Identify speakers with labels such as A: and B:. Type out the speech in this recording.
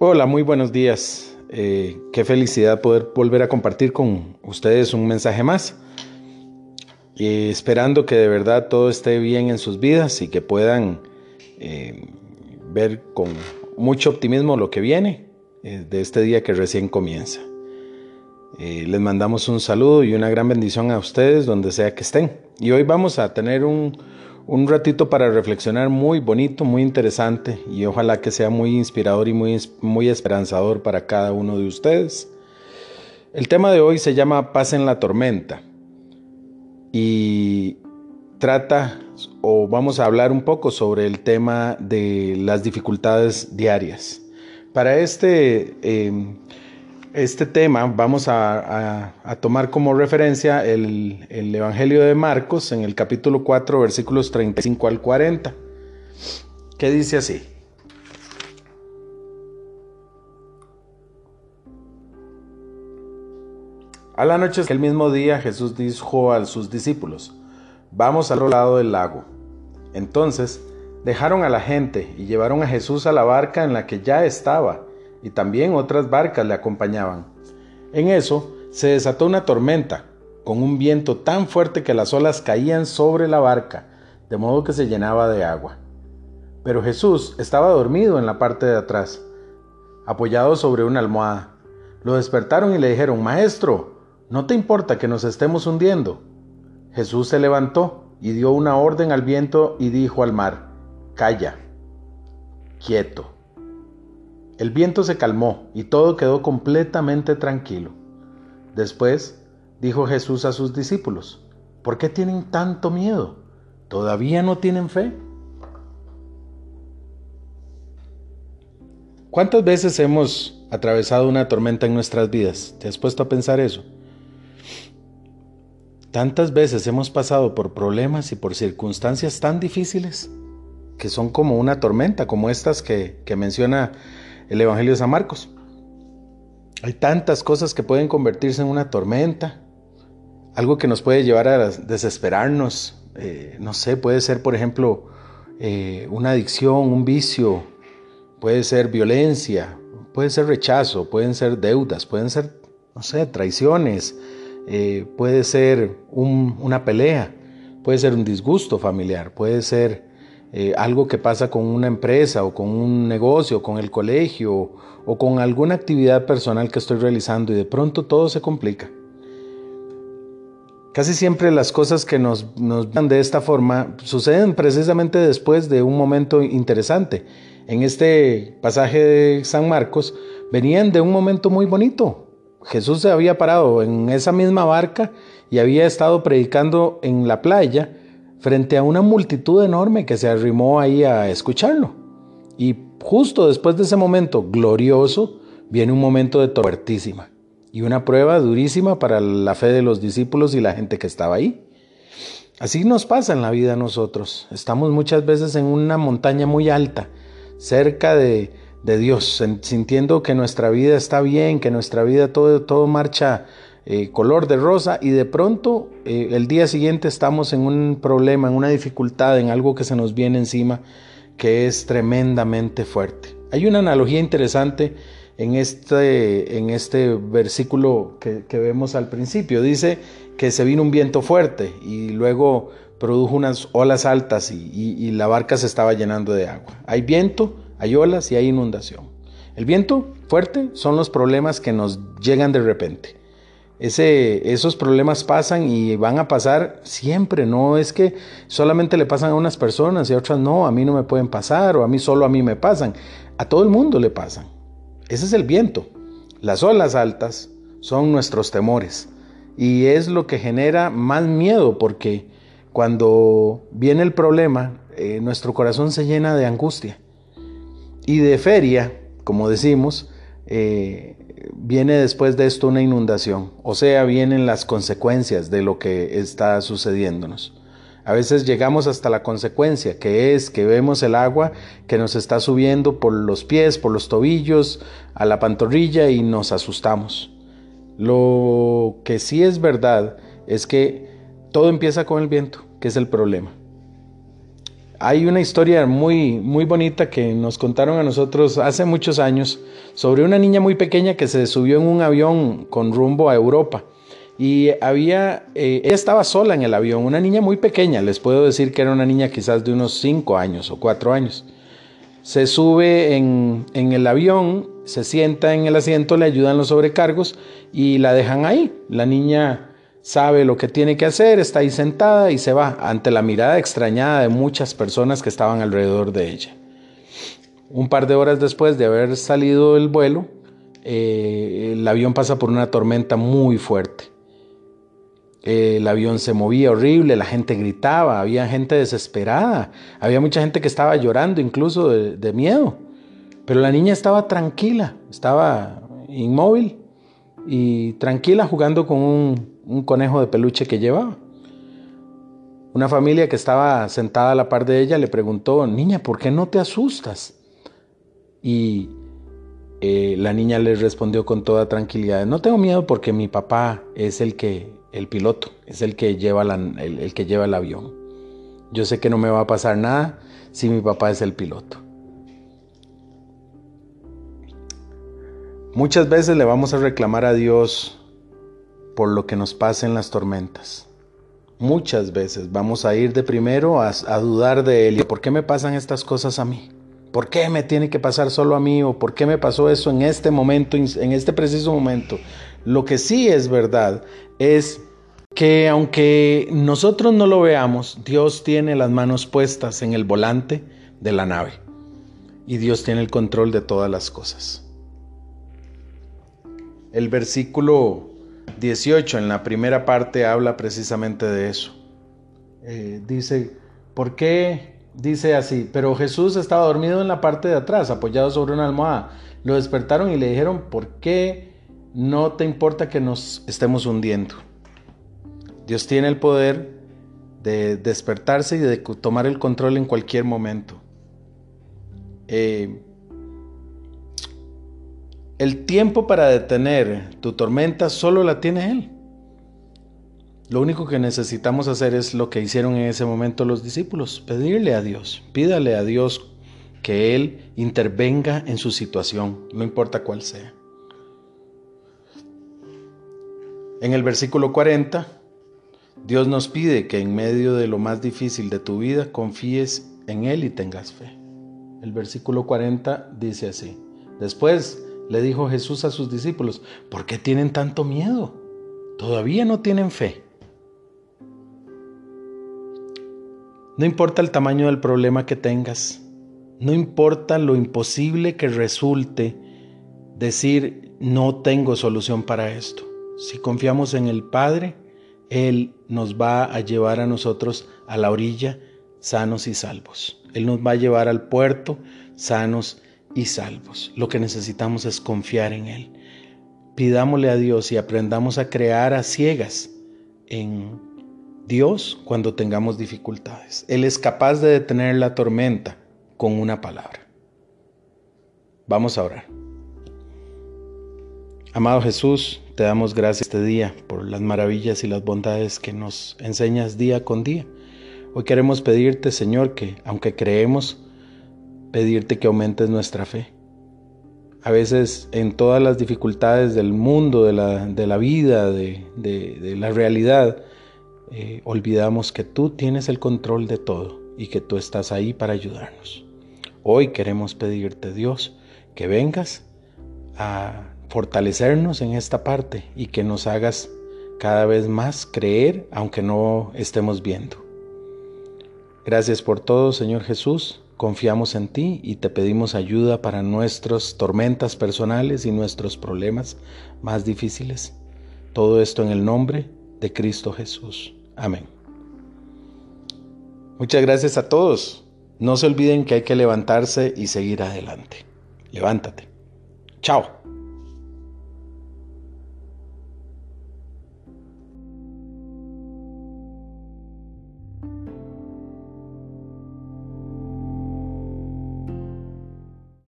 A: Hola, muy buenos días. Eh, qué felicidad poder volver a compartir con ustedes un mensaje más. Eh, esperando que de verdad todo esté bien en sus vidas y que puedan eh, ver con mucho optimismo lo que viene de este día que recién comienza. les mandamos un saludo y una gran bendición a ustedes donde sea que estén. Y hoy vamos a tener un, un ratito para reflexionar muy bonito, muy interesante y ojalá que sea muy inspirador y muy, muy esperanzador para cada uno de ustedes. El tema de hoy se llama Paz en la tormenta y trata o vamos a hablar un poco sobre el tema de las dificultades diarias. Para este eh, este tema vamos a, tomar como referencia el, el, Evangelio de Marcos en el capítulo 4, versículos 35 al 40, que dice así. A la noche el mismo día Jesús dijo a sus discípulos, vamos al otro lado del lago. Entonces dejaron a la gente y llevaron a Jesús a la barca en la que ya estaba y también otras barcas le acompañaban. En eso se desató una tormenta, con un viento tan fuerte que las olas caían sobre la barca, de modo que se llenaba de agua. Pero Jesús estaba dormido en la parte de atrás, apoyado sobre una almohada. Lo despertaron y le dijeron, Maestro, ¿no te importa que nos estemos hundiendo? Jesús se levantó y dio una orden al viento y dijo al mar, Calla, quieto. El viento se calmó y todo quedó completamente tranquilo. Después dijo Jesús a sus discípulos, ¿por qué tienen tanto miedo? ¿Todavía no tienen fe? ¿Cuántas veces hemos atravesado una tormenta en nuestras vidas? ¿Te has puesto a pensar eso? Tantas veces hemos pasado por problemas y por circunstancias tan difíciles que son como una tormenta, como estas que, que menciona el Evangelio de San Marcos. Hay tantas cosas que pueden convertirse en una tormenta, algo que nos puede llevar a desesperarnos. Eh, no sé, puede ser, por ejemplo, eh, una adicción, un vicio, puede ser violencia, puede ser rechazo, pueden ser deudas, pueden ser, no sé, traiciones, eh, puede ser una pelea, puede ser un disgusto familiar, puede ser eh, algo que pasa con una empresa o con un negocio, con el colegio o con alguna actividad personal que estoy realizando y de pronto todo se complica. Casi siempre las cosas que nos, nos dan de esta forma suceden precisamente después de un momento interesante. En este pasaje de San Marcos venían de un momento muy bonito. Jesús se había parado en esa misma barca y había estado predicando en la playa frente a una multitud enorme que se arrimó ahí a escucharlo. Y justo después de ese momento glorioso, viene un momento de tortísima y una prueba durísima para la fe de los discípulos y la gente que estaba ahí. Así nos pasa en la vida a nosotros. Estamos muchas veces en una montaña muy alta, cerca de, de Dios, sintiendo que nuestra vida está bien, que nuestra vida todo, todo marcha eh, color de rosa y de pronto eh, el día siguiente estamos en un problema, en una dificultad, en algo que se nos viene encima que es tremendamente fuerte. Hay una analogía interesante en este, en este versículo que, vemos al principio. Dice que se vino un viento fuerte y luego produjo unas olas altas y la barca se estaba llenando de agua. Hay viento, hay olas y hay inundación. El viento fuerte son los problemas que nos llegan de repente esos problemas pasan y van a pasar siempre, no es que solamente le pasan a unas personas y a otras no, a mí no me pueden pasar o a mí solo a mí me pasan, a todo el mundo le pasan. Ese es el viento. Las olas altas son nuestros temores y es lo que genera más miedo porque cuando viene el problema, eh, nuestro corazón se llena de angustia y de feria, como decimos, eh, viene después de esto una inundación, o sea, vienen las consecuencias de lo que está sucediéndonos. A veces llegamos hasta la consecuencia, que es que vemos el agua que nos está subiendo por los pies, por los tobillos, a la pantorrilla y nos asustamos. Lo que sí es verdad es que todo empieza con el viento, que es el problema. Hay una historia muy, muy bonita que nos contaron a nosotros hace muchos años sobre una niña muy pequeña que se subió en un avión con rumbo a Europa. Y había, eh, estaba sola en el avión, una niña muy pequeña, les puedo decir que era una niña quizás de unos 5 años o 4 años. Se sube en, en el avión, se sienta en el asiento, le ayudan los sobrecargos y la dejan ahí. La niña sabe lo que tiene que hacer, está ahí sentada y se va ante la mirada extrañada de muchas personas que estaban alrededor de ella. Un par de horas después de haber salido el vuelo, eh, el avión pasa por una tormenta muy fuerte. El avión se movía horrible, la gente gritaba, había gente desesperada, había mucha gente que estaba llorando incluso de miedo. Pero la niña estaba tranquila, estaba inmóvil y tranquila jugando con un un conejo de peluche que llevaba. Una familia que estaba sentada a la par de ella le preguntó, niña, ¿por qué no te asustas? Y eh, la niña le respondió con toda tranquilidad, no tengo miedo porque mi papá es el que, el piloto, es el que lleva, el que lleva el avión. Yo sé que no me va a pasar nada si mi papá es el piloto. Muchas veces le vamos a reclamar a Dios por lo que nos pasa en las tormentas. Muchas veces vamos a ir de primero a, dudar de Él. ¿Por qué me pasan estas cosas a mí? ¿Por qué me tiene que pasar solo a mí? ¿O por qué me pasó eso en este momento, en este preciso momento? Lo que sí es verdad es que aunque nosotros no lo veamos, Dios tiene las manos puestas en el volante de la nave. Y Dios tiene el control de todas las cosas. El versículo 18 en la primera parte habla precisamente de eso. Eh, dice, ¿por qué? Dice así, pero Jesús estaba dormido en la parte de atrás, apoyado sobre una almohada. Lo despertaron y le dijeron, ¿por qué no te importa que nos estemos hundiendo? Dios tiene el poder de despertarse y de tomar el control en cualquier momento. Eh, el tiempo para detener tu tormenta solo la tiene Él. Lo único que necesitamos hacer es lo que hicieron en ese momento los discípulos, pedirle a Dios, pídale a Dios que Él intervenga en su situación, no importa cuál sea. En el versículo 40, Dios nos pide que en medio de lo más difícil de tu vida confíes en Él y tengas fe. El versículo 40 dice así, después le dijo Jesús a sus discípulos, ¿por qué tienen tanto miedo? Todavía no tienen fe. No importa el tamaño del problema que tengas, no importa lo imposible que resulte decir no tengo solución para esto. Si confiamos en el Padre, Él nos va a llevar a nosotros a la orilla sanos y salvos. Él nos va a llevar al puerto sanos y salvos. Lo que necesitamos es confiar en Él. Pidámosle a Dios y aprendamos a crear a ciegas en Dios cuando tengamos dificultades. Él es capaz de detener la tormenta con una palabra. Vamos a orar. Amado Jesús, te damos gracias este día por las maravillas y las bondades que nos enseñas día con día. Hoy queremos pedirte, Señor, que aunque creemos, pedirte que aumentes nuestra fe. A veces en todas las dificultades del mundo, de la, vida, de, la realidad, eh, olvidamos que tú tienes el control de todo y que tú estás ahí para ayudarnos. Hoy queremos pedirte, Dios, que vengas a fortalecernos en esta parte y que nos hagas cada vez más creer aunque no estemos viendo. Gracias por todo, Señor Jesús. Confiamos en ti y te pedimos ayuda para nuestras tormentas personales y nuestros problemas más difíciles. Todo esto en el nombre de Cristo Jesús. Amén. Muchas gracias a todos. No se olviden que hay que levantarse y seguir adelante. Levántate. Chao.